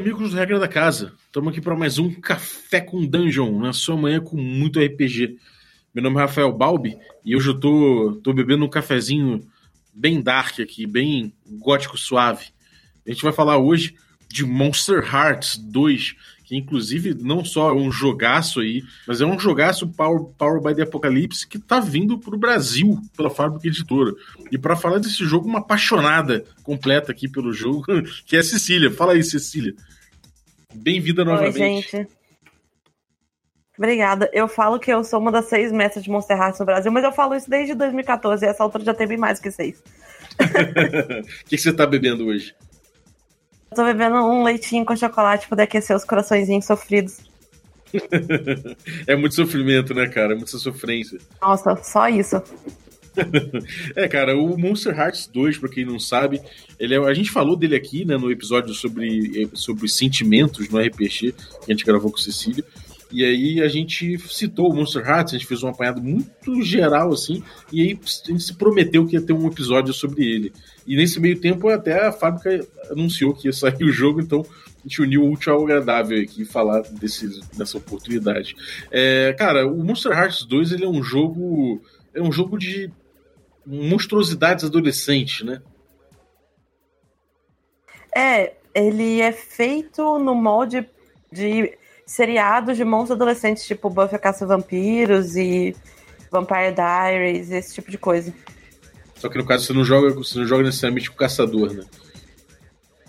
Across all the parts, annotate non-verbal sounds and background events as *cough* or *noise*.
amigos do Regra da Casa. Estamos aqui para mais um Café com Dungeon, na sua manhã com muito RPG. Meu nome é Rafael Balbi e hoje eu tô, tô bebendo um cafezinho bem dark aqui, bem gótico suave. A gente vai falar hoje de Monster Hearts 2, que inclusive não só é um jogaço aí, mas é um jogaço Power, Power by the Apocalypse que tá vindo pro Brasil pela Fábrica Editora. E para falar desse jogo, uma apaixonada completa aqui pelo jogo, *laughs* que é a Cecília. Fala aí, Cecília. Bem-vinda novamente. Oi, gente. Obrigada. Eu falo que eu sou uma das seis mestres de Monster Hearts no Brasil, mas eu falo isso desde 2014 e essa altura já tem bem mais que seis. O *laughs* que, que você tá bebendo hoje? Eu tô bebendo um leitinho com chocolate pra aquecer os coraçõezinhos sofridos. *laughs* é muito sofrimento, né, cara? É muita sofrência. Nossa, só isso. É, cara, o Monster Hearts 2, pra quem não sabe, ele é, a gente falou dele aqui, né, no episódio sobre, sobre sentimentos no RPG, que a gente gravou com Cecília. E aí a gente citou o Monster Hearts, a gente fez um apanhado muito geral, assim, e aí a gente se prometeu que ia ter um episódio sobre ele. E nesse meio tempo até a fábrica anunciou que ia sair *laughs* o jogo, então a gente uniu o útil ao agradável aqui falar desse, dessa oportunidade. É, cara, o Monster Hearts 2 ele é um jogo. É um jogo de monstruosidades adolescentes, né? É, ele é feito no molde de seriados de monstros adolescentes, tipo Buffy a Caça Vampiros e Vampire Diaries, esse tipo de coisa. Só que no caso você não joga, você não joga necessariamente com o caçador, né?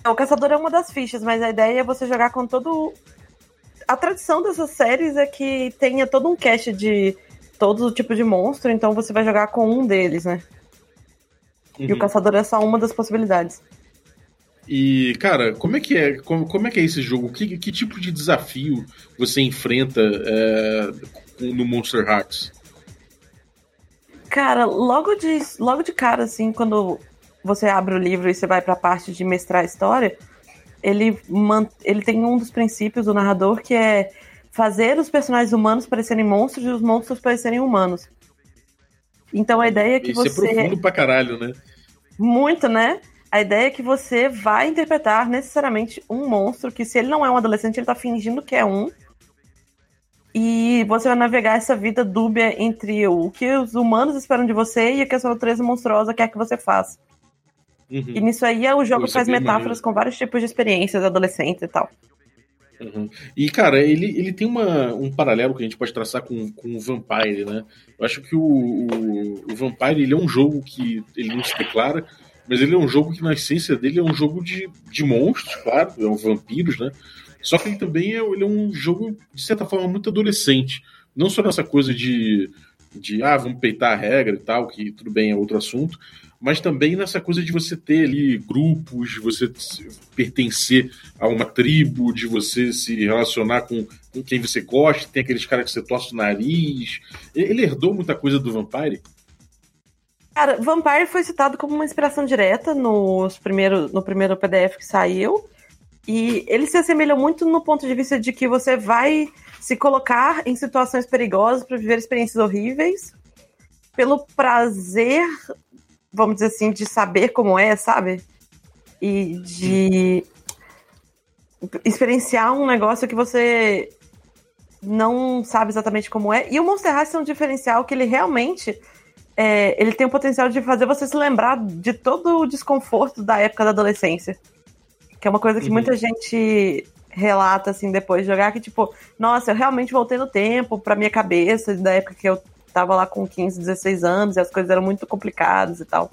O caçador é uma das fichas, mas a ideia é você jogar com todo. A tradição dessas séries é que tenha todo um cast de todo tipo de monstro, então você vai jogar com um deles, né? Uhum. E o uhum. caçador é só uma das possibilidades. E, cara, como é que é, como, como é que é esse jogo? Que, que tipo de desafio você enfrenta é, no Monster Hearts? Cara, logo de, logo de cara, assim, quando você abre o livro e você vai para a parte de mestrar a história, ele, man, ele tem um dos princípios do narrador que é fazer os personagens humanos parecerem monstros e os monstros parecerem humanos. Então a ideia é que Isso você. Isso é profundo pra caralho, né? Muito, né? A ideia é que você vai interpretar necessariamente um monstro que, se ele não é um adolescente, ele tá fingindo que é um. E você vai navegar essa vida dúbia entre o que os humanos esperam de você e o que a sua natureza monstruosa quer que você faça. Uhum. E nisso aí o jogo faz é metáforas maneiro. com vários tipos de experiências adolescentes e tal. Uhum. E, cara, ele, ele tem uma, um paralelo que a gente pode traçar com, com o Vampire, né? Eu acho que o, o, o Vampire ele é um jogo que ele não se declara, mas ele é um jogo que, na essência dele, é um jogo de, de monstros, claro, é um vampiros, né? Só que ele também é, ele é um jogo, de certa forma, muito adolescente. Não só nessa coisa de, de ah, vamos peitar a regra e tal, que tudo bem, é outro assunto, mas também nessa coisa de você ter ali grupos, de você pertencer a uma tribo, de você se relacionar com, com quem você gosta, tem aqueles caras que você torce o nariz. Ele herdou muita coisa do Vampire. Cara, Vampire foi citado como uma inspiração direta nos primeiro, no primeiro PDF que saiu. E ele se assemelha muito no ponto de vista de que você vai se colocar em situações perigosas para viver experiências horríveis pelo prazer, vamos dizer assim, de saber como é, sabe? E de experienciar um negócio que você não sabe exatamente como é. E o Monster Hearts é um diferencial que ele realmente é, ele tem o potencial de fazer você se lembrar de todo o desconforto da época da adolescência. Que é uma coisa que uhum. muita gente relata, assim, depois de jogar, que tipo, nossa, eu realmente voltei no tempo pra minha cabeça, da época que eu tava lá com 15, 16 anos, e as coisas eram muito complicadas e tal.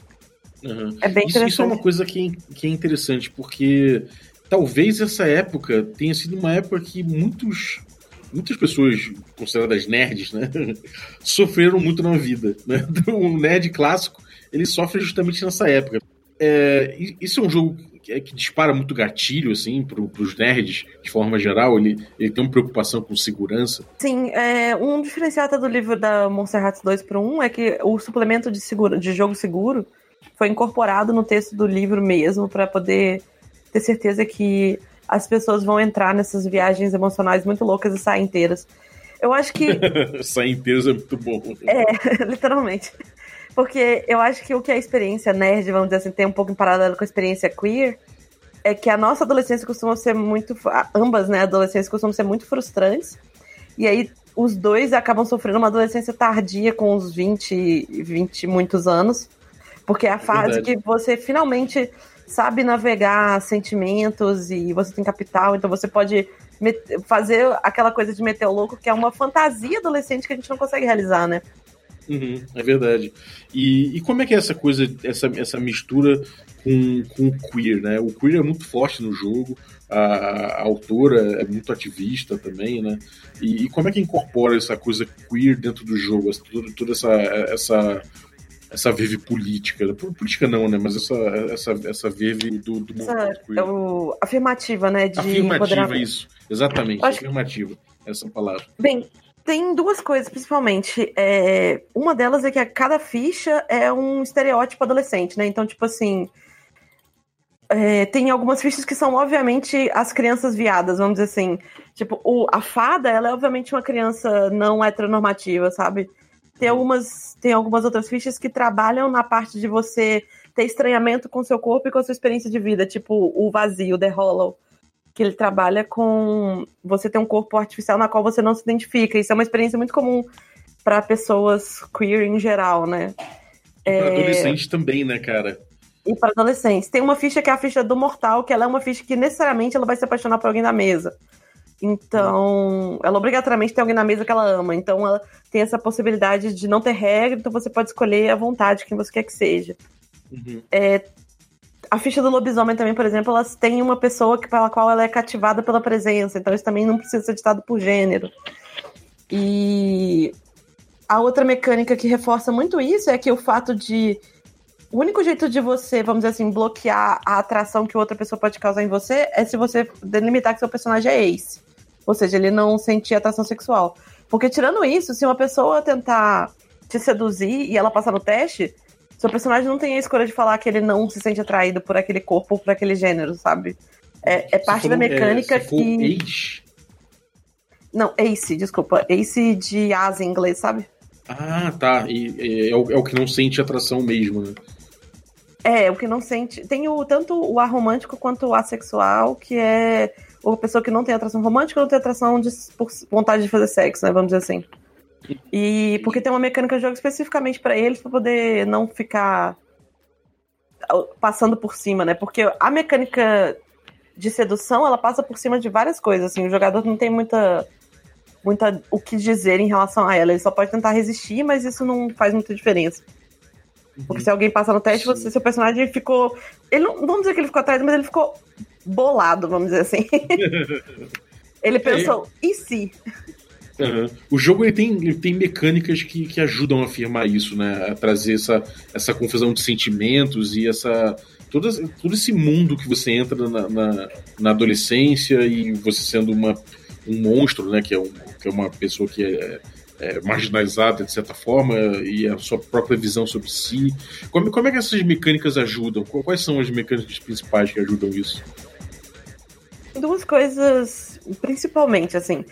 Uhum. É bem interessante. Isso, isso é uma coisa que, que é interessante, porque talvez essa época tenha sido uma época que muitos muitas pessoas consideradas nerds, né, *laughs* sofreram muito na vida, né? *laughs* O nerd clássico, ele sofre justamente nessa época. É, isso é um jogo que, é, que dispara muito gatilho, assim, para os nerds, de forma geral. Ele, ele tem uma preocupação com segurança. Sim, é, um diferencial do livro da Monster Hearts 2 para 1 é que o suplemento de, seguro, de jogo seguro foi incorporado no texto do livro mesmo, para poder ter certeza que as pessoas vão entrar nessas viagens emocionais muito loucas e sair inteiras. Eu acho que. *laughs* sair inteiras é muito bom. É, *laughs* literalmente. Porque eu acho que o que a experiência nerd, vamos dizer assim, tem um pouco em paralelo com a experiência queer, é que a nossa adolescência costuma ser muito. Ambas, né? Adolescências costumam ser muito frustrantes. E aí os dois acabam sofrendo uma adolescência tardia com uns 20, 20 muitos anos. Porque é a fase Verdade. que você finalmente sabe navegar sentimentos e você tem capital, então você pode fazer aquela coisa de meter o louco, que é uma fantasia adolescente que a gente não consegue realizar, né? Uhum, é verdade. E, e, como é que é essa coisa, essa, essa mistura com, com o queer, né? O queer é muito forte no jogo, a, a autora é muito ativista também, né? E, e, como é que incorpora essa coisa queer dentro do jogo, toda, toda essa, essa essa verve política. Política não, né? Mas essa, essa, essa verve do, do movimento queer. É o, afirmativa, né? De afirmativa, isso. Exatamente, Acho... afirmativa. Essa palavra. Bem, tem duas coisas, principalmente. É, uma delas é que a cada ficha é um estereótipo adolescente, né? Então, tipo assim. É, tem algumas fichas que são, obviamente, as crianças viadas, vamos dizer assim. Tipo, o, a fada, ela é, obviamente, uma criança não heteronormativa, sabe? Tem algumas, tem algumas outras fichas que trabalham na parte de você ter estranhamento com seu corpo e com a sua experiência de vida, tipo o vazio, The Hollow, que ele trabalha com você ter um corpo artificial na qual você não se identifica. Isso é uma experiência muito comum para pessoas queer em geral, né? É... Para adolescentes também, né, cara? E para adolescentes. Tem uma ficha que é a ficha do mortal, que ela é uma ficha que necessariamente ela vai se apaixonar por alguém na mesa. Então, ela obrigatoriamente tem alguém na mesa que ela ama. Então, ela tem essa possibilidade de não ter regra, então você pode escolher à vontade quem você quer que seja. Uhum. É, a ficha do lobisomem também, por exemplo, elas têm uma pessoa que, pela qual ela é cativada pela presença. Então, isso também não precisa ser ditado por gênero. E a outra mecânica que reforça muito isso é que o fato de. O único jeito de você, vamos dizer assim, bloquear a atração que outra pessoa pode causar em você é se você delimitar que seu personagem é ace. Ou seja, ele não sentia atração sexual. Porque tirando isso, se uma pessoa tentar te seduzir e ela passar no teste, seu personagem não tem a escolha de falar que ele não se sente atraído por aquele corpo ou por aquele gênero, sabe? É, é parte da mecânica é, que. Ace? Não, Ace, desculpa. Ace de asa em inglês, sabe? Ah, tá. E, e é, o, é, o, que não sente atração mesmo, né? É, o que não sente. Tem o, tanto o aromântico quanto o assexual, que é ou pessoa que não tem atração romântica ou não tem atração de, por vontade de fazer sexo, né? Vamos dizer assim. E porque tem uma mecânica de jogo especificamente para eles, para poder não ficar passando por cima, né? Porque a mecânica de sedução, ela passa por cima de várias coisas, assim, o jogador não tem muita muita o que dizer em relação a ela, ele só pode tentar resistir, mas isso não faz muita diferença. Porque se alguém passa no teste, você, seu personagem ficou. Ele não, vamos dizer que ele ficou atrás, mas ele ficou bolado, vamos dizer assim. *laughs* ele pensou, é. e se? Uhum. O jogo ele tem, ele tem mecânicas que, que ajudam a afirmar isso, né? A trazer essa, essa confusão de sentimentos e essa. Todo, todo esse mundo que você entra na, na, na adolescência e você sendo uma, um monstro, né? Que é, um, que é uma pessoa que é, é, marginalizada de certa forma e a sua própria visão sobre si. Como, como é que essas mecânicas ajudam? Quais são as mecânicas principais que ajudam isso? duas coisas, principalmente, assim.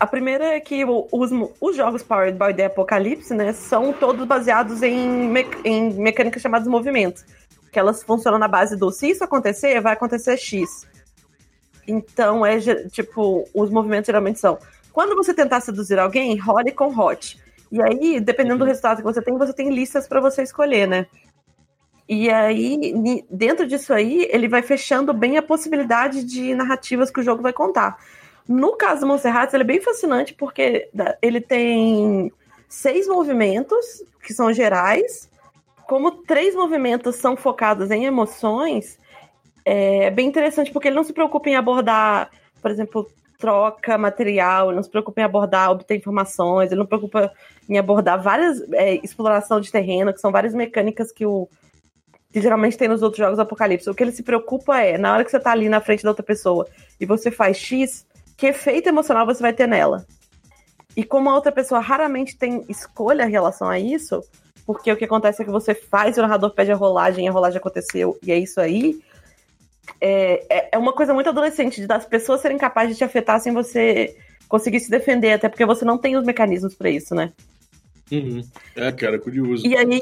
A primeira é que os, os jogos Powered by the Apocalypse, né, são todos baseados em, me, em mecânicas chamadas movimentos. Que elas funcionam na base do se isso acontecer, vai acontecer X. Então, é tipo, os movimentos geralmente são. Quando você tentar seduzir alguém, role com hot. E aí, dependendo do uhum. resultado que você tem, você tem listas para você escolher, né? E aí, dentro disso aí, ele vai fechando bem a possibilidade de narrativas que o jogo vai contar. No caso do Monster Hearts, ele é bem fascinante porque ele tem seis movimentos, que são gerais. Como três movimentos são focados em emoções, é bem interessante porque ele não se preocupa em abordar, por exemplo, troca material, ele não se preocupa em abordar, obter informações, ele não se preocupa em abordar várias é, exploração de terreno, que são várias mecânicas que o que geralmente tem nos outros jogos Apocalipse. O que ele se preocupa é, na hora que você tá ali na frente da outra pessoa e você faz X, que efeito emocional você vai ter nela. E como a outra pessoa raramente tem escolha em relação a isso, porque o que acontece é que você faz o narrador pede a rolagem, a rolagem aconteceu, e é isso aí. É, é, é uma coisa muito adolescente, de das pessoas serem capazes de te afetar sem você conseguir se defender, até porque você não tem os mecanismos para isso, né? Uhum. É, cara, curioso. E aí.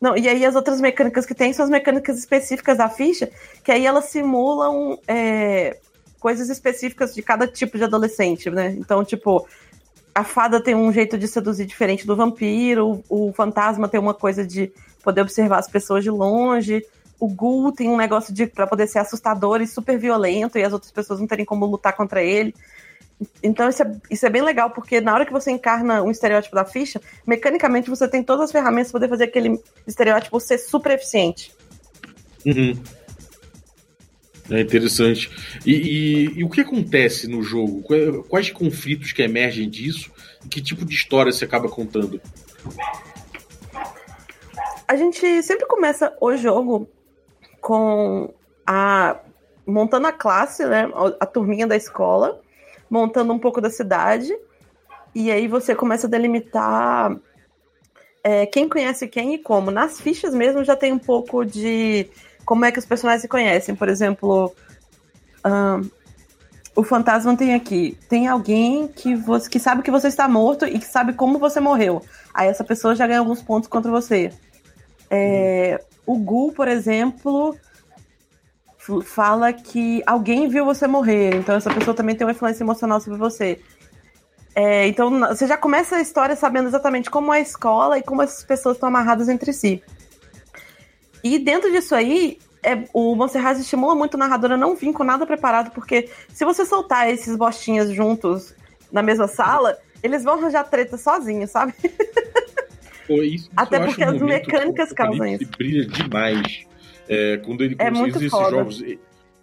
Não, e aí as outras mecânicas que tem são as mecânicas específicas da ficha, que aí elas simulam é, coisas específicas de cada tipo de adolescente, né? Então, tipo, a fada tem um jeito de seduzir diferente do vampiro, o, o fantasma tem uma coisa de poder observar as pessoas de longe, o Ghoul tem um negócio de para poder ser assustador e super violento e as outras pessoas não terem como lutar contra ele. Então isso é, isso é bem legal, porque na hora que você encarna um estereótipo da ficha, mecanicamente você tem todas as ferramentas para poder fazer aquele estereótipo ser super eficiente. Uhum. É interessante. E, e, e, o que acontece no jogo? Quais conflitos que emergem disso? E que tipo de história você acaba contando? A gente sempre começa o jogo com a montando a classe, né, a turminha da escola, montando um pouco da cidade, e aí você começa a delimitar é, quem conhece quem e como. Nas fichas mesmo já tem um pouco de como é que os personagens se conhecem. Por exemplo, um, o fantasma tem aqui. Tem alguém que, você, que sabe que você está morto e que sabe como você morreu. Aí essa pessoa já ganha alguns pontos contra você. É, o Gu, por exemplo, fala que alguém viu você morrer, então essa pessoa também tem uma influência emocional sobre você. É, então você já começa a história sabendo exatamente como é a escola e como essas pessoas estão amarradas entre si. E dentro disso aí, é, o Monserrat estimula muito o narrador a não vir com nada preparado, porque se você soltar esses bostinhas juntos na mesma sala, eles vão arranjar treta sozinhos, sabe? Pô, isso, Até porque as mecânicas causam isso. brilha demais. É, quando ele é muito esses foda. jogos.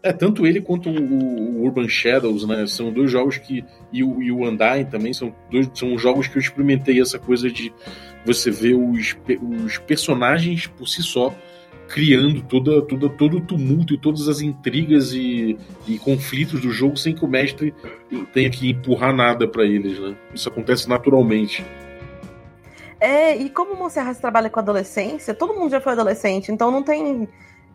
É, tanto ele quanto o, o, Urban Shadows, né? São dois jogos que. E o, e o Undyne também são dois são jogos que eu experimentei essa coisa de você ver os, os personagens por si só criando toda, toda, todo o tumulto e todas as intrigas e, e conflitos do jogo sem que o mestre tenha que empurrar nada para eles, né? Isso acontece naturalmente. É, e como o Monserrat trabalha com adolescência, todo mundo já foi adolescente, então não tem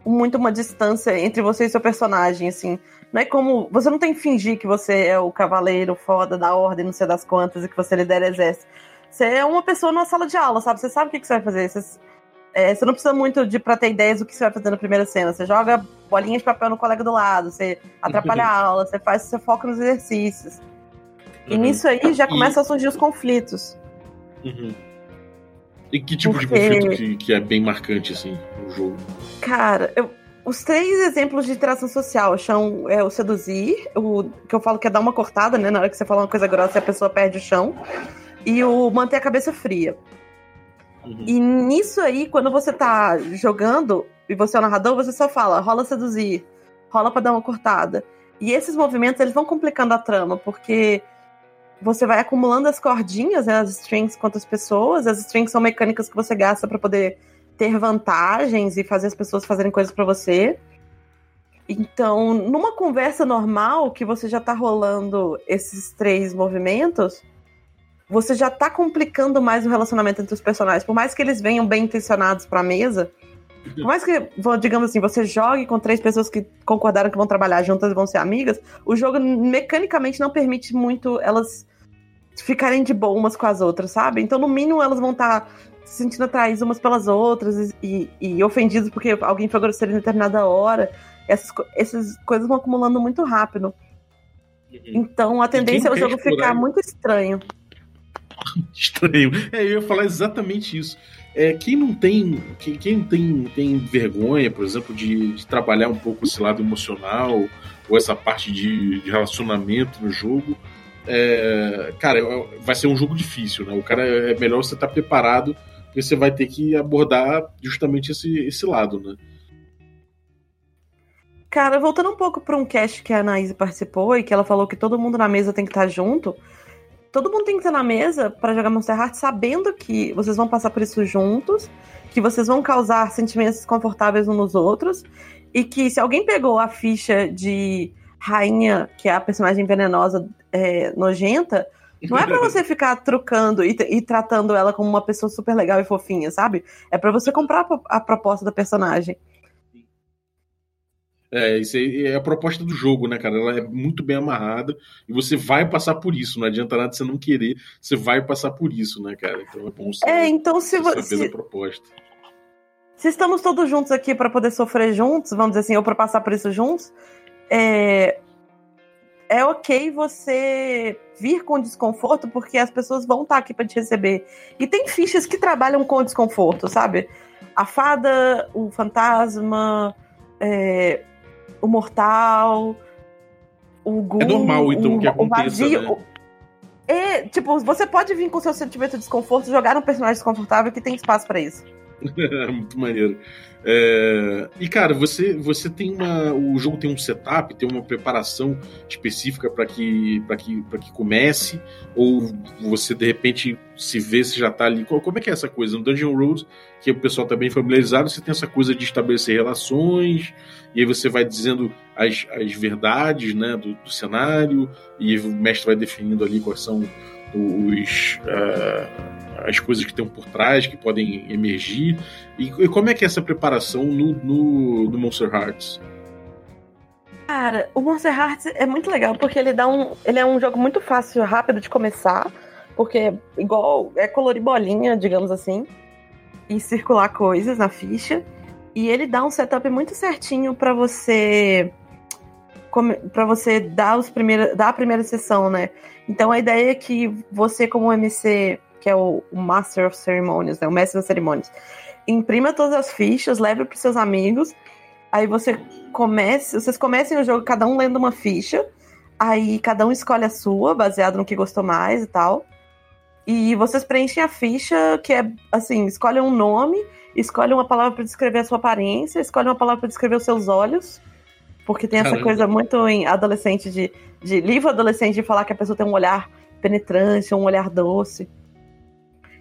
muito uma distância entre você e seu personagem, assim. Não é como. Você não tem que fingir que você é o cavaleiro foda da ordem, não sei das quantas, e que você lidera exército. Você é uma pessoa numa sala de aula, sabe? Você sabe o que, que você vai fazer. Você, é, você não precisa muito de pra ter ideias do que você vai fazer na primeira cena. Você joga bolinha de papel no colega do lado, você atrapalha a *laughs* aula, você faz, você foca nos exercícios. E uhum. nisso aí já começam e... a surgir os conflitos. Uhum. E que tipo Porque... de conflito que, que, é bem marcante, assim, no jogo? Cara, eu, os três exemplos de interação social são é, o seduzir, o que eu falo que é dar uma cortada, né? Na hora que você fala uma coisa grossa, a pessoa perde o chão. E o manter a cabeça fria. Uhum. E nisso aí, quando você tá jogando e você é o narrador, você só fala, rola seduzir, rola para dar uma cortada. E esses movimentos, eles vão complicando a trama, porque você vai acumulando as cordinhas, né, as strings com outras pessoas. As strings são mecânicas que você gasta para poder ter vantagens e fazer as pessoas fazerem coisas para você. Então, numa conversa normal que você já tá rolando esses três movimentos, você já tá complicando mais o relacionamento entre os personagens. Por mais que eles venham bem intencionados pra mesa, por mais que, digamos assim, você jogue com três pessoas que concordaram que vão trabalhar juntas e vão ser amigas, o jogo mecanicamente não permite muito elas ficarem de boa umas com as outras, sabe? Então, no mínimo, elas vão estar tá se sentindo atraídas umas pelas outras e, e, e ofendidas porque alguém foi grosseiro em determinada hora. Essas, essas coisas vão acumulando muito rápido. Uhum. Então, a tendência é o jogo ficar muito estranho. *laughs* Estranho. É, eu ia falar exatamente isso. É, quem não tem quem, quem tem, tem vergonha, por exemplo, de, de, trabalhar um pouco esse lado emocional ou essa parte de, de relacionamento no jogo, é, cara, vai ser um jogo difícil, né? O cara é melhor você estar tá preparado, porque você vai ter que abordar justamente esse, esse lado, né? Cara, voltando um pouco para um cast que a Anaíse participou e que ela falou que todo mundo na mesa tem que estar tá junto todo mundo tem que estar na mesa para jogar Monster Heart sabendo que vocês vão passar por isso juntos, que vocês vão causar sentimentos desconfortáveis uns nos outros, e que se alguém pegou a ficha de rainha, que é a personagem venenosa é, nojenta, não é para você *laughs* ficar trocando e, e, tratando ela como uma pessoa super legal e fofinha, sabe? É para você comprar a proposta da personagem. É, isso é a proposta do jogo, né, cara? Ela é muito bem amarrada e você vai passar por isso. Não adianta nada você não querer, você vai passar por isso, né, cara? Então é bom você, é, então se você saber a proposta. se estamos todos juntos aqui para poder sofrer juntos, vamos dizer assim, ou para passar por isso juntos, é, é ok você vir com desconforto, porque as pessoas vão estar aqui para te receber. E tem fichas que trabalham com desconforto, sabe? A fada, o fantasma, é, o mortal, o ghoul, É normal, então, o, que aconteça, o vazio. né? É, tipo, você pode vir com seu sentimento de desconforto, jogar um personagem desconfortável que tem espaço para isso. *laughs* Muito maneiro. É, E, cara, você, você tem uma. O jogo tem um setup, tem uma preparação específica para que, que, que comece? Ou você, de repente, se vê se já tá ali? Co- Como é que é essa coisa? No Dungeon Road, que o pessoal tá bem familiarizado, você tem essa coisa de estabelecer relações, e aí você vai dizendo as, as verdades né, do, do cenário, e o mestre vai definindo ali quais são os. ah, as coisas que estão por trás, que podem emergir. E, e como é que é essa preparação no, no, no Monster Hearts? Cara, o Monster Hearts é muito legal porque ele dá um. Ele é um jogo muito fácil, rápido de começar. Porque igual é colorir bolinha, digamos assim, e circular coisas na ficha. E ele dá um setup muito certinho pra você para você dar os primeiros, dar a primeira sessão, né? Então a ideia é que você como MC, que é o, o Master of Ceremonies, né, o mestre das cerimônias, imprima todas as fichas, leve para seus amigos. Aí você comece, vocês comecem o jogo cada um lendo uma ficha. Aí cada um escolhe a sua, baseado no que gostou mais e tal. E vocês preenchem a ficha, que é assim, escolhem um nome, escolhem uma palavra para descrever a sua aparência, escolhem uma palavra para descrever os seus olhos. Porque tem essa Caramba. coisa muito em adolescente de, de livro adolescente de falar que a pessoa tem um olhar penetrante, um olhar doce.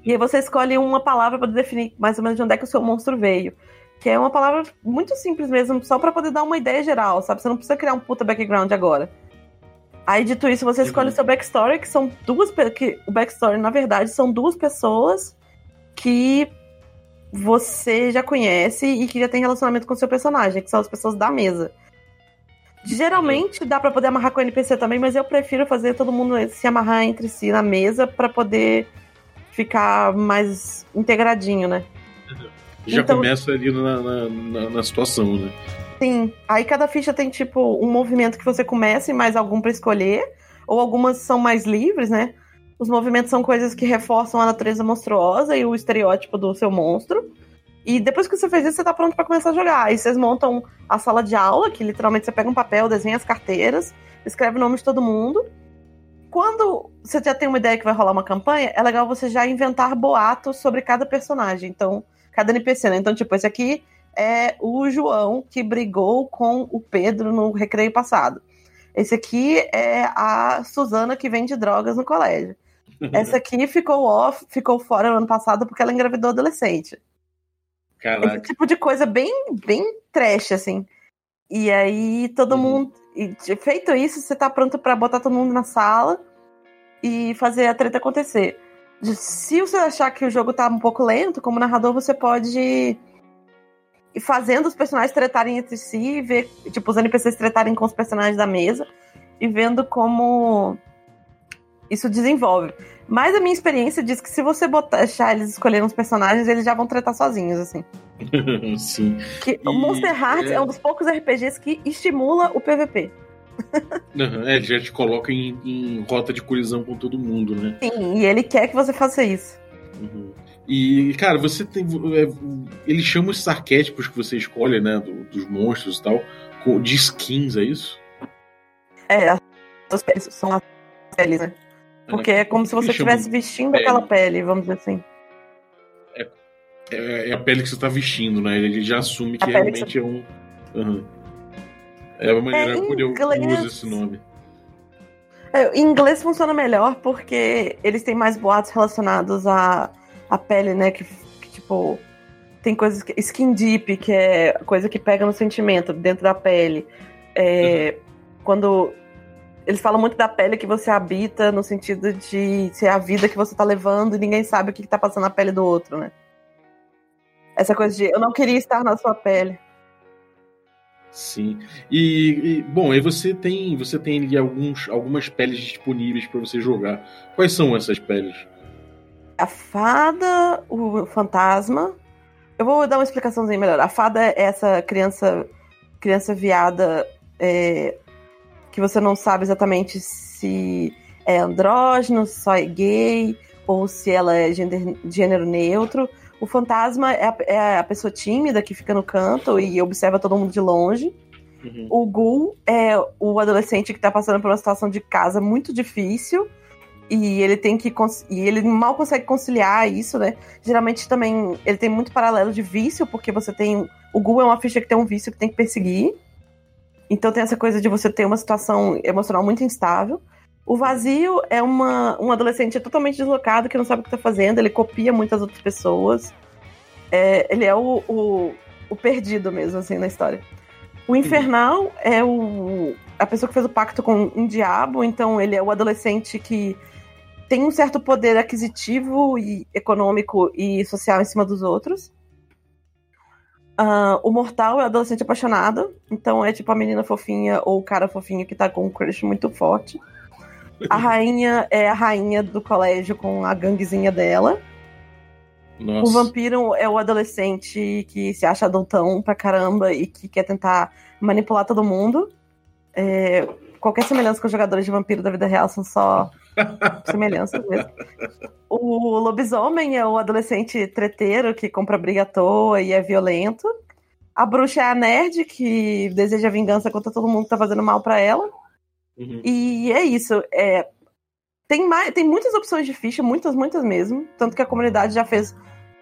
E aí você escolhe uma palavra para definir mais ou menos de onde é que o seu monstro veio. Que é uma palavra muito simples mesmo, só para poder dar uma ideia geral, sabe? Você não precisa criar um puta background agora. Aí, dito isso, você escolhe Uhum. o seu backstory, que são duas. Que, o backstory, na verdade, são duas pessoas que você já conhece e que já tem relacionamento com o seu personagem, que são as pessoas da mesa. Geralmente dá pra poder amarrar com o NPC também, mas eu prefiro fazer todo mundo se amarrar entre si na mesa pra poder ficar mais integradinho, né? Já Então- começa ali na, na, na- na situação, né? Sim. Aí cada ficha tem tipo um movimento que você começa e mais algum pra escolher, ou algumas são mais livres, né? Os movimentos são coisas que reforçam a natureza monstruosa e o estereótipo do seu monstro. E depois que você fez isso, você tá pronto pra começar a jogar. Aí vocês montam a sala de aula, que literalmente você pega um papel, desenha as carteiras, escreve o nome de todo mundo. Quando você já tem uma ideia que vai rolar uma campanha, é legal você já inventar boatos sobre cada personagem. Então, cada NPC, né? Então, tipo, esse aqui é o João que brigou com o Pedro no recreio passado. Esse aqui é a Suzana que vende drogas no colégio. *laughs* Essa aqui ficou off, ficou fora no ano passado porque ela engravidou adolescente. Esse Caraca. tipo de coisa bem, bem trash, assim. E aí todo Uhum. mundo. e feito isso, você tá pronto pra botar todo mundo na sala e fazer a treta acontecer. Se você achar que o jogo tá um pouco lento, como narrador, você pode ir fazendo os personagens tretarem entre si, ver, tipo, os NPCs tretarem com os personagens da mesa e vendo como isso desenvolve. Mas a minha experiência diz que se você botar, deixar eles escolherem os personagens, eles já vão tretar sozinhos, assim. *laughs* Sim. Que o E- Monster Hearts é. é... um dos poucos RPGs que estimula o PVP. Uhum. *laughs* É, ele já te coloca em, em rota de colisão com todo mundo, né? Sim, e ele quer que você faça isso. Uhum. E, cara, você tem. é, ele chama esses arquétipos que você escolhe, né? do- dos monstros e tal, de skins, é isso? É, as são as peles, né? Porque é como se você estivesse vestindo pele. aquela pele, vamos dizer assim. É, é a pele que você tá vestindo, né? Ele já assume que pele que realmente é um. Uhum. É uma maneira É, como eu uso esse nome. É, em inglês funciona melhor porque eles têm mais boatos relacionados à, à pele, né? Que, que, tipo. Tem coisas que. Skin deep, que é coisa que pega no sentimento, dentro da pele. É, Quando. Eles falam muito da pele que você habita, no sentido de ser a vida que você tá levando e ninguém sabe o que, que tá passando na pele do outro, né? Essa coisa de eu não queria estar na sua pele. Sim. E, e, bom, aí você tem você tem ali alguns, algumas peles disponíveis para você jogar. Quais são essas peles? A fada, o fantasma, Eu vou dar uma explicaçãozinha melhor. A fada é essa criança, criança viada é, que você não sabe exatamente se é andrógeno, se só é gay, ou se ela é gênero, gênero neutro. O fantasma é a, é a, pessoa tímida que fica no canto e observa todo mundo de longe. Uhum. O Gul é o adolescente que tá passando por uma situação de casa muito difícil e ele tem que e ele mal consegue conciliar isso, né? Geralmente também ele tem muito paralelo de vício, porque você tem o Gu é uma ficha que tem um vício que tem que perseguir. Então tem essa coisa de você ter uma situação emocional muito instável. O vazio é uma, um adolescente totalmente deslocado que não sabe o que está fazendo, ele copia muitas outras pessoas. É, ele é o, o, o, perdido mesmo, assim, na história. O infernal é o, a pessoa que fez o pacto com um diabo, então ele é o adolescente que tem um certo poder aquisitivo e econômico e social em cima dos outros. Uh, o mortal é o adolescente apaixonado, então é tipo a menina fofinha ou o cara fofinho que tá com um crush muito forte. A rainha é a rainha do colégio com a ganguezinha dela. Nossa. O vampiro é o adolescente que se acha adultão pra caramba e que quer tentar manipular todo mundo. É, qualquer semelhança com os jogadores de vampiro da vida real são só semelhanças mesmo. O lobisomem é o adolescente treteiro que compra briga à toa e é violento. A bruxa é a nerd que deseja vingança contra todo mundo que tá fazendo mal para ela. Uhum. E é isso. É, tem, mais, tem muitas opções de ficha, muitas, muitas mesmo. Tanto que a comunidade já fez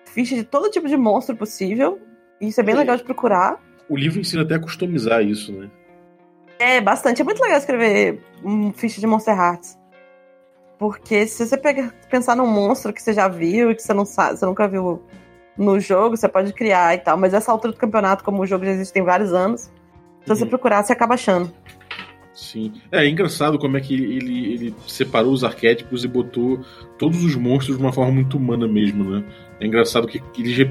ficha de todo tipo de monstro possível. E isso é bem legal de procurar. O livro ensina até a customizar isso, né? É, bastante. É muito legal escrever um ficha de Monster Hearts. Porque se você pega, pensar num monstro que você já viu e que você não sabe, você nunca viu no jogo, você pode criar e tal. Mas essa altura do campeonato, como o jogo já existe tem vários anos, se uhum. você procurar, você acaba achando. Sim. É, é, engraçado como é que ele, ele separou os arquétipos e botou todos os monstros de uma forma muito humana mesmo, né? É engraçado que ele,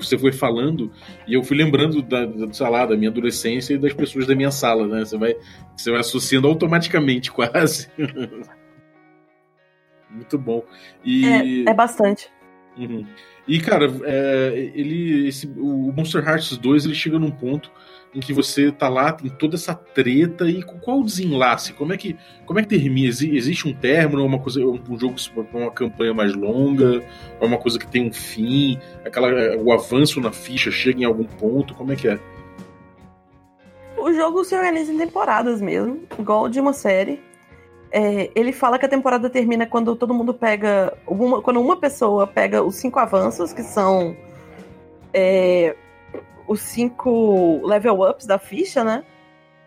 você foi falando e eu fui lembrando da, da, sei lá, da minha adolescência e das pessoas da minha sala, né? Você vai, você vai associando automaticamente *laughs* quase. Muito bom. E... É, é bastante. Uhum. E, cara, é, ele, esse, o Monster Hearts 2 ele chega num ponto em que você tá lá, tem toda essa treta e qual o desenlace? Como é que, como é que termina? Existe um término, uma coisa, um jogo uma campanha mais longa, ou uma coisa que tem um fim, aquela o avanço na ficha chega em algum ponto, como é que é? O jogo se organiza em temporadas mesmo, igual de uma série. É, ele fala que a temporada termina quando todo mundo pega. Uma, quando uma pessoa pega os cinco avanços, que são é, os cinco level ups da ficha, né?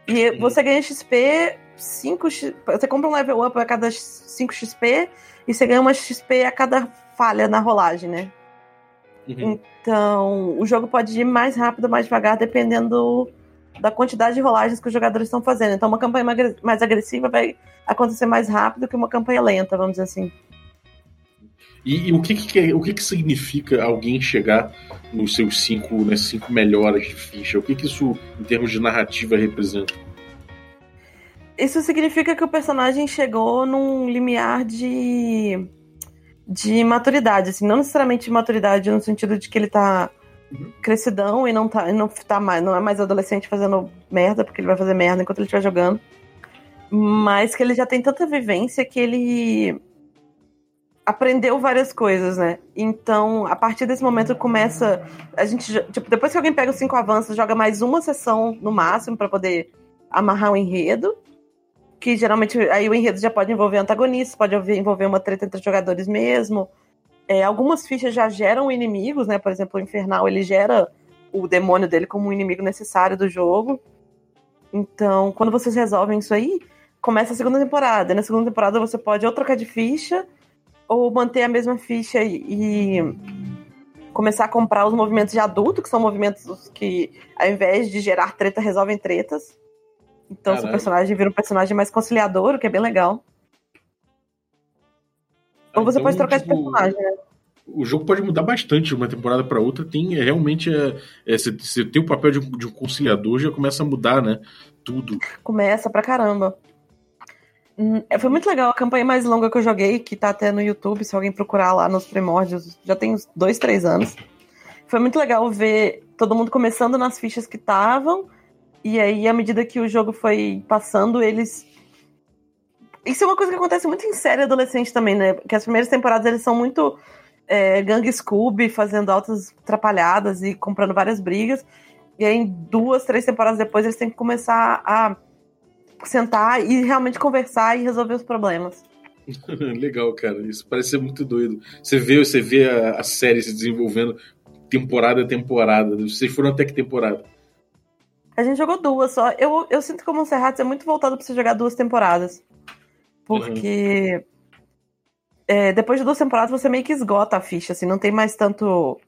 E Sim. você ganha XP 5 Você compra um level up a cada 5 XP e você ganha uma XP a cada falha na rolagem, né? Uhum. Então, o jogo pode ir mais rápido, mais devagar, dependendo da quantidade de rolagens que os jogadores estão fazendo. Então, uma campanha mais agressiva vai acontecer mais rápido que uma campanha lenta, vamos dizer assim. E, e o, que, que, o que, que significa alguém chegar nos seus cinco, nas cinco melhores de ficha? O que, que isso, em termos de narrativa, representa? Isso significa que o personagem chegou num limiar de, de maturidade, assim, não necessariamente de maturidade no sentido de que ele tá uhum. crescidão e não tá, não tá mais, não é mais adolescente fazendo merda, porque ele vai fazer merda enquanto ele estiver jogando. Mas que ele já tem tanta vivência que ele aprendeu várias coisas, né? Então, a partir desse momento começa. A gente. Tipo, depois que alguém pega os cinco avanços, joga mais uma sessão no máximo para poder amarrar o enredo. Que geralmente aí o enredo já pode envolver antagonistas, pode envolver uma treta entre jogadores mesmo. É, algumas fichas já geram inimigos, né? Por exemplo, o Infernal ele gera o demônio dele como um inimigo necessário do jogo. Então, quando vocês resolvem isso aí, começa a segunda temporada. Na segunda temporada você pode ou trocar de ficha ou manter a mesma ficha e, e começar a comprar os movimentos de adulto, que são movimentos que, ao invés de gerar treta, resolvem tretas. Então, Caralho. seu personagem vira um personagem mais conciliador, o que é bem legal. Ou você então, pode trocar tipo, de personagem, né? O jogo pode mudar bastante de uma temporada para outra. Tem é, realmente é, é, você, você tem o papel de, de um conciliador, já começa a mudar, né? Tudo. Começa pra caramba. Hum, é, foi muito legal a campanha mais longa que eu joguei, que tá até no YouTube, se alguém procurar lá nos primórdios, já tem uns dois, três anos. foi muito legal ver todo mundo começando nas fichas que estavam, e aí, à medida que o jogo foi passando, eles. Isso é uma coisa que acontece muito em série adolescente também, né? Porque as primeiras temporadas eles são muito é, gangue Scooby, fazendo altas atrapalhadas e comprando várias brigas. E aí, duas, três temporadas depois, eles têm que começar a sentar e realmente conversar e resolver os problemas. *laughs* Legal, cara. Isso parece ser muito doido. Você vê, você vê a, a série se desenvolvendo temporada a temporada. Vocês foram até que temporada? A gente jogou duas só. Eu, eu sinto que o Monserrat é muito voltado pra você jogar duas temporadas. Porque uhum. é, depois de duas temporadas você meio que esgota a ficha, assim, não tem mais tanto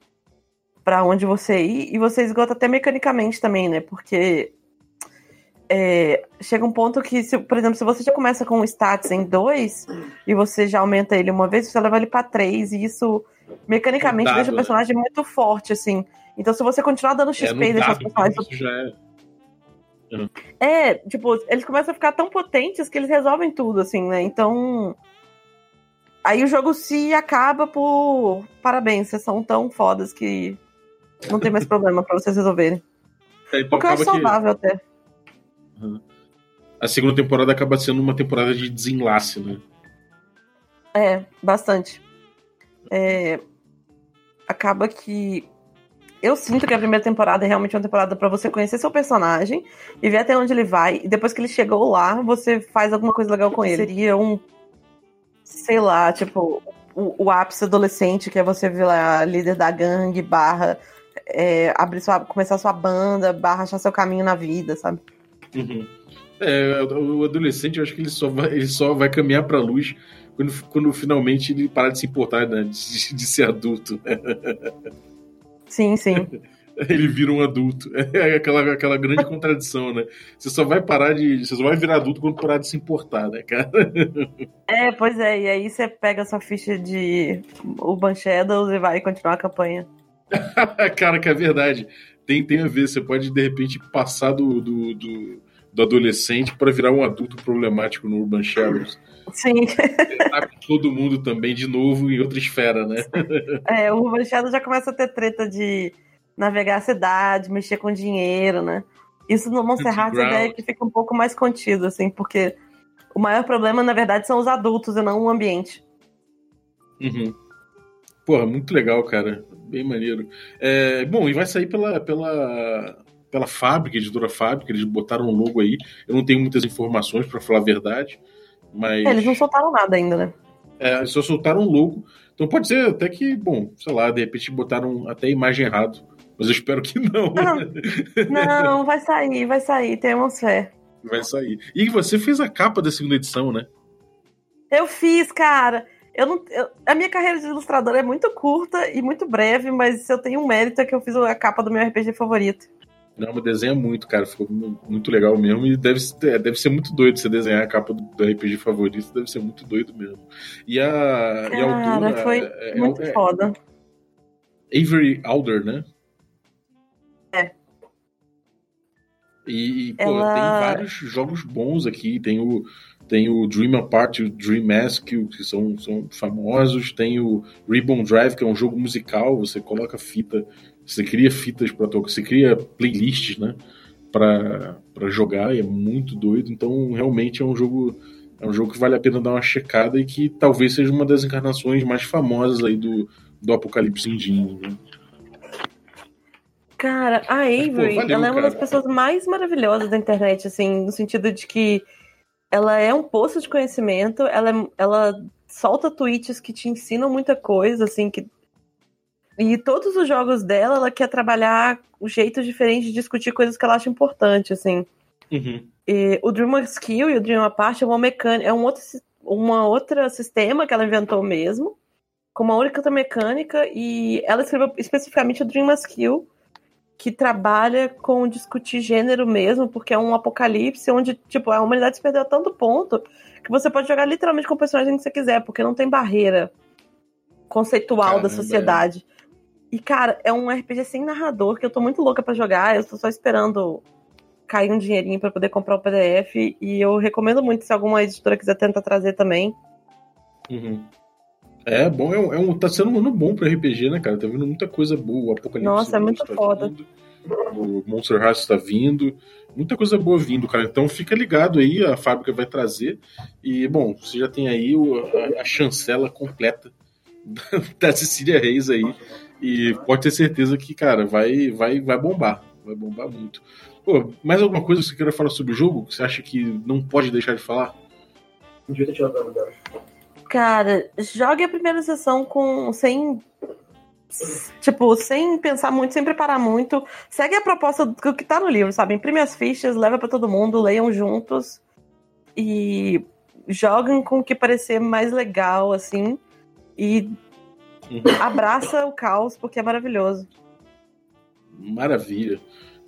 para onde você ir. E você esgota até mecanicamente também, né? Porque é, chega um ponto que, se, por exemplo, se você já começa com o status em 2 e você já aumenta ele uma vez, você leva ele para 3 e isso mecanicamente dado, deixa o né? personagem né? muito forte, assim. Então, se você continuar dando XP é, e deixar os personagens. É... Uhum. É, tipo, eles começam a ficar tão potentes que eles resolvem tudo, assim, né? Então. Aí o jogo se acaba por. Parabéns, vocês são tão fodas que não tem mais *laughs* problema pra vocês resolverem. É, então o que eu acho saudável que... até. Uhum. A segunda temporada acaba sendo uma temporada de desenlace, né? É, bastante. É... Acaba que eu sinto que a primeira temporada é realmente uma temporada para você conhecer seu personagem e ver até onde ele vai. E depois que ele chegou lá, você faz alguma coisa legal com ele. Seria um. Sei lá, tipo, o, o ápice adolescente, que é você ver lá, líder da gangue, barra. É, abrir sua, começar sua banda, barra achar seu caminho na vida, sabe? Uhum. É, o adolescente, eu acho que ele só vai, ele só vai caminhar pra luz quando, quando finalmente ele parar de se importar né, de, de ser adulto. *laughs* Sim, sim. *laughs* Ele vira um adulto. *laughs* É aquela, aquela grande contradição, né? Você só vai parar de. Você só vai virar adulto quando parar de se importar, né, cara? *laughs* É, pois é. E aí você pega a sua ficha de Urban Shadows e vai continuar a campanha. cara, que é verdade. Tem, tem a ver. Você pode, de repente, passar do, do, do, do adolescente para virar um adulto problemático no Urban Shadows. Sim. Tá com todo mundo também, de novo, em outra esfera, né? É, o Shadow já começa a ter treta de navegar a cidade, mexer com dinheiro, né? Isso no Monserrat a ideia é que fica um pouco mais contido, assim, porque o maior problema, na verdade, são os adultos e não o ambiente. Uhum. Porra, muito legal, cara. Bem maneiro. É, bom, e vai sair pela, pela, pela fábrica, editora fábrica, eles botaram um logo aí. Eu não tenho muitas informações, para falar a verdade. Mas... É, eles não soltaram nada ainda, né? É, só soltaram um logo. Então pode ser até que, bom, sei lá, de repente botaram até a imagem errado. Mas eu espero que não. Não, *laughs* não vai sair, vai sair, temos fé. Vai sair. E você fez a capa da segunda edição, né? Eu fiz, cara. Eu não, eu, a minha carreira de ilustradora é muito curta e muito breve, mas se eu tenho um mérito é que eu fiz a capa do meu RPG favorito. Não, mas desenha muito, cara. Ficou muito legal mesmo. E deve, é, deve ser muito doido você desenhar a capa do, do, RPG favorito. Deve ser muito doido mesmo. E a, cara, e a autora. Foi é, é muito é, foda. Avery Alder, né? É. E, pô, Ela... tem vários jogos bons aqui. Tem o, tem o Dream Apart e o Dream Mask, que são, são famosos. Tem o Ribbon Drive, que é um jogo musical. Você coloca fita você cria fitas para tocar, você cria playlists, né? Para jogar, e é muito doido. Então, realmente é um jogo é um jogo que vale a pena dar uma checada e que talvez seja uma das encarnações mais famosas aí do, do Apocalipse Indinho. Né? Cara, a Avery, Mas, pô, valeu, ela é uma cara. das pessoas mais maravilhosas da internet, assim, no sentido de que ela é um poço de conhecimento, ela, é, ela solta tweets que te ensinam muita coisa, assim, que e todos os jogos dela, ela quer trabalhar o jeito diferente de discutir coisas que ela acha importante, assim. Uhum. E o Dream Skill e o Dream Apart é uma mecânica, é um outro uma outra sistema que ela inventou mesmo, com uma única mecânica, e ela escreveu especificamente o Dream Skill, que trabalha com discutir gênero mesmo, porque é um apocalipse onde, tipo, a humanidade se perdeu a tanto ponto que você pode jogar literalmente com o personagem que você quiser, porque não tem barreira conceitual Caramba, da sociedade. É. E, cara, é um RPG sem narrador que eu tô muito louca para jogar. Eu tô só esperando cair um dinheirinho para poder comprar o PDF. E eu recomendo muito se alguma editora quiser tentar trazer também. Uhum. É bom, é um, é um, tá sendo um ano bom pra RPG, né, cara? Tá vindo muita coisa boa. O Apocalipse Nossa, é muito tá foda. Vindo, o Monster Hearts tá vindo. Muita coisa boa vindo, cara. Então fica ligado aí, a fábrica vai trazer. E, bom, você já tem aí o, a, a chancela completa *laughs* da Cecília Reis aí. E pode ter certeza que, cara, vai, vai, vai bombar. Vai bombar muito. Pô, mais alguma coisa que você queira falar sobre o jogo? Que você acha que não pode deixar de falar? Cara, jogue a primeira sessão com sem tipo, sem pensar muito, sem preparar muito. Segue a proposta do que tá no livro, sabe? Imprime as fichas, leva para todo mundo, leiam juntos e joguem com o que parecer mais legal, assim. E. *laughs* abraça o caos, porque é maravilhoso. Maravilha.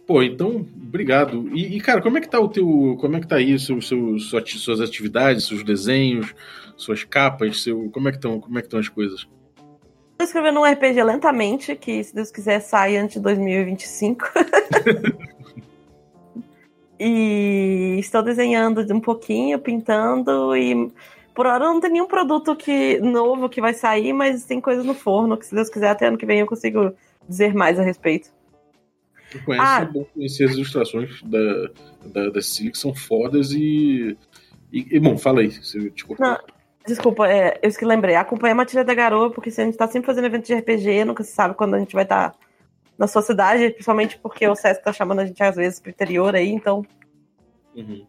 Pô, então, obrigado. E, e, cara, como é que tá o teu. Como é que tá aí seu, seu, sua- suas atividades, seus desenhos, suas capas, seu. Como é que estão? Como é que estão as coisas? Tô escrevendo um RPG lentamente, que se Deus quiser sai antes de 2025. *laughs* e estou desenhando um pouquinho, pintando e por hora não tem nenhum produto que novo que vai sair, mas tem coisa no forno que se Deus quiser até ano que vem eu consigo dizer mais a respeito. Eu conheço, Ah. é bom conhecer as ilustrações da, da, da Cecília, que são fodas e. E, e, bom, fala aí, se eu te. Não, desculpa, é, eu que lembrei. Acompanha a Matilha da Garoa, porque se a gente tá sempre fazendo evento de RPG, nunca se sabe quando a gente vai estar na sua cidade, principalmente porque o Sesc tá chamando a gente às vezes pro interior aí, então Uhum.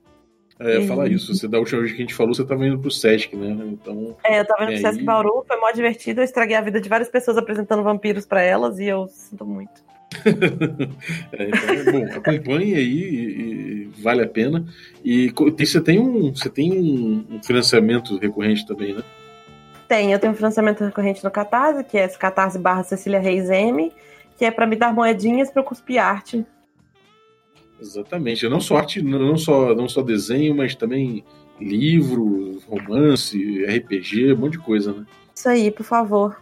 É, E- falar isso. Você da última vez que a gente falou, você tava indo pro Sesc, né? Então. É, eu tava indo E pro Sesc aí? Bauru, foi mó divertido, eu estraguei a vida de várias pessoas apresentando vampiros pra elas e eu sinto muito. *laughs* É, então, bom, acompanhe aí e, e vale a pena. E tem- você tem um, você tem um, um financiamento recorrente também, né? Tem, eu tenho um financiamento recorrente no Catarse, que é esse Catarse barra Cecília Reis M, que é pra me dar moedinhas pra eu cuspir arte. Exatamente. Não só arte, não só, não só desenho, mas também livro, romance, RPG, um monte de coisa, né? Isso aí, por favor.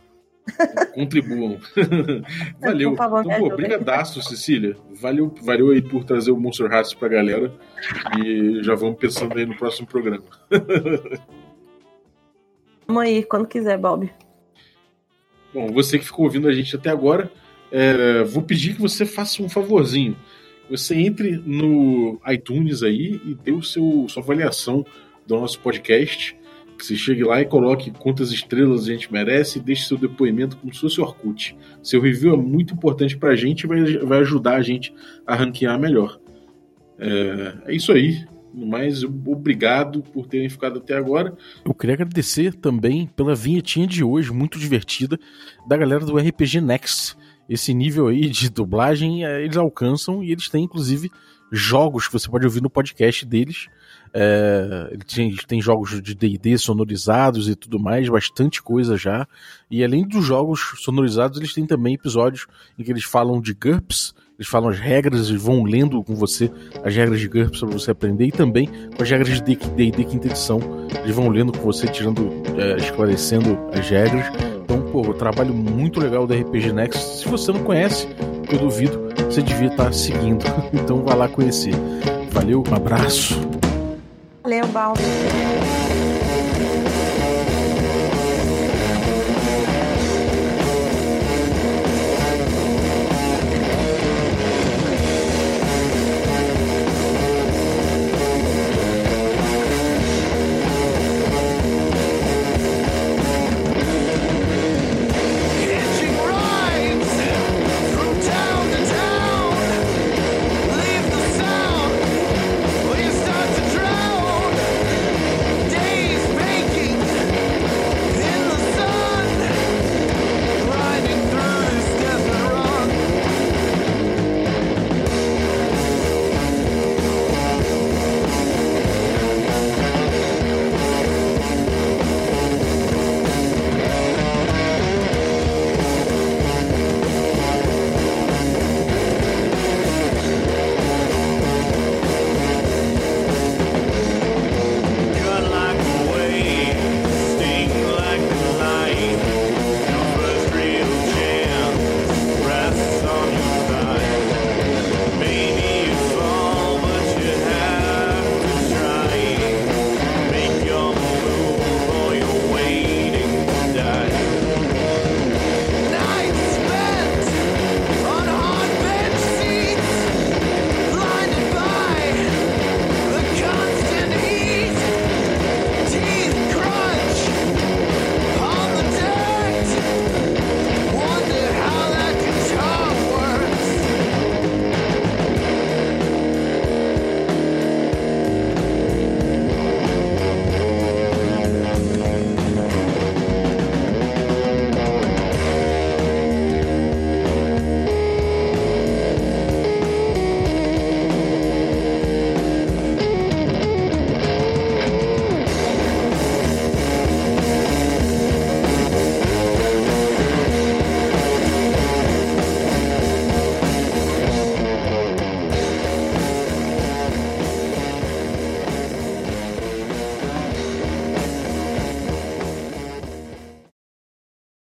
Contribuam. *laughs* Valeu. Por favor, então, pô, brigadaço, Cecília. Valeu, valeu aí por trazer o Monster Hearts pra galera. E já vamos pensando aí no próximo programa. *laughs* Vamos aí, quando quiser, Bob. Bom, você que ficou ouvindo a gente até agora, é, vou pedir que você faça um favorzinho. Você entre no iTunes aí e dê o seu, sua avaliação do nosso podcast. Que você chegue lá e coloque quantas estrelas a gente merece e deixe seu depoimento como se fosse Orkut. Seu review é muito importante pra gente e vai, vai ajudar a gente a ranquear melhor. É, é isso aí. No mais, obrigado por terem ficado até agora. Eu queria agradecer também pela vinhetinha de hoje, muito divertida, da galera do RPG Next. Esse nível aí de dublagem eh, eles alcançam e eles têm, inclusive, jogos que você pode ouvir no podcast deles. É, ele tem, tem jogos de D&D sonorizados e tudo mais, bastante coisa já. E além dos jogos sonorizados, eles têm também episódios em que eles falam de GURPS, eles falam as regras e vão lendo com você as regras de GURPS para você aprender e também com as regras de D&D quinta edição. Eles vão lendo com você, tirando, é, esclarecendo as regras. Então, pô, um trabalho muito legal do RPG Next. Se você não conhece, eu duvido, você devia estar seguindo. *laughs* Então, vá lá conhecer. Valeu, um abraço. Valeu, Baldo.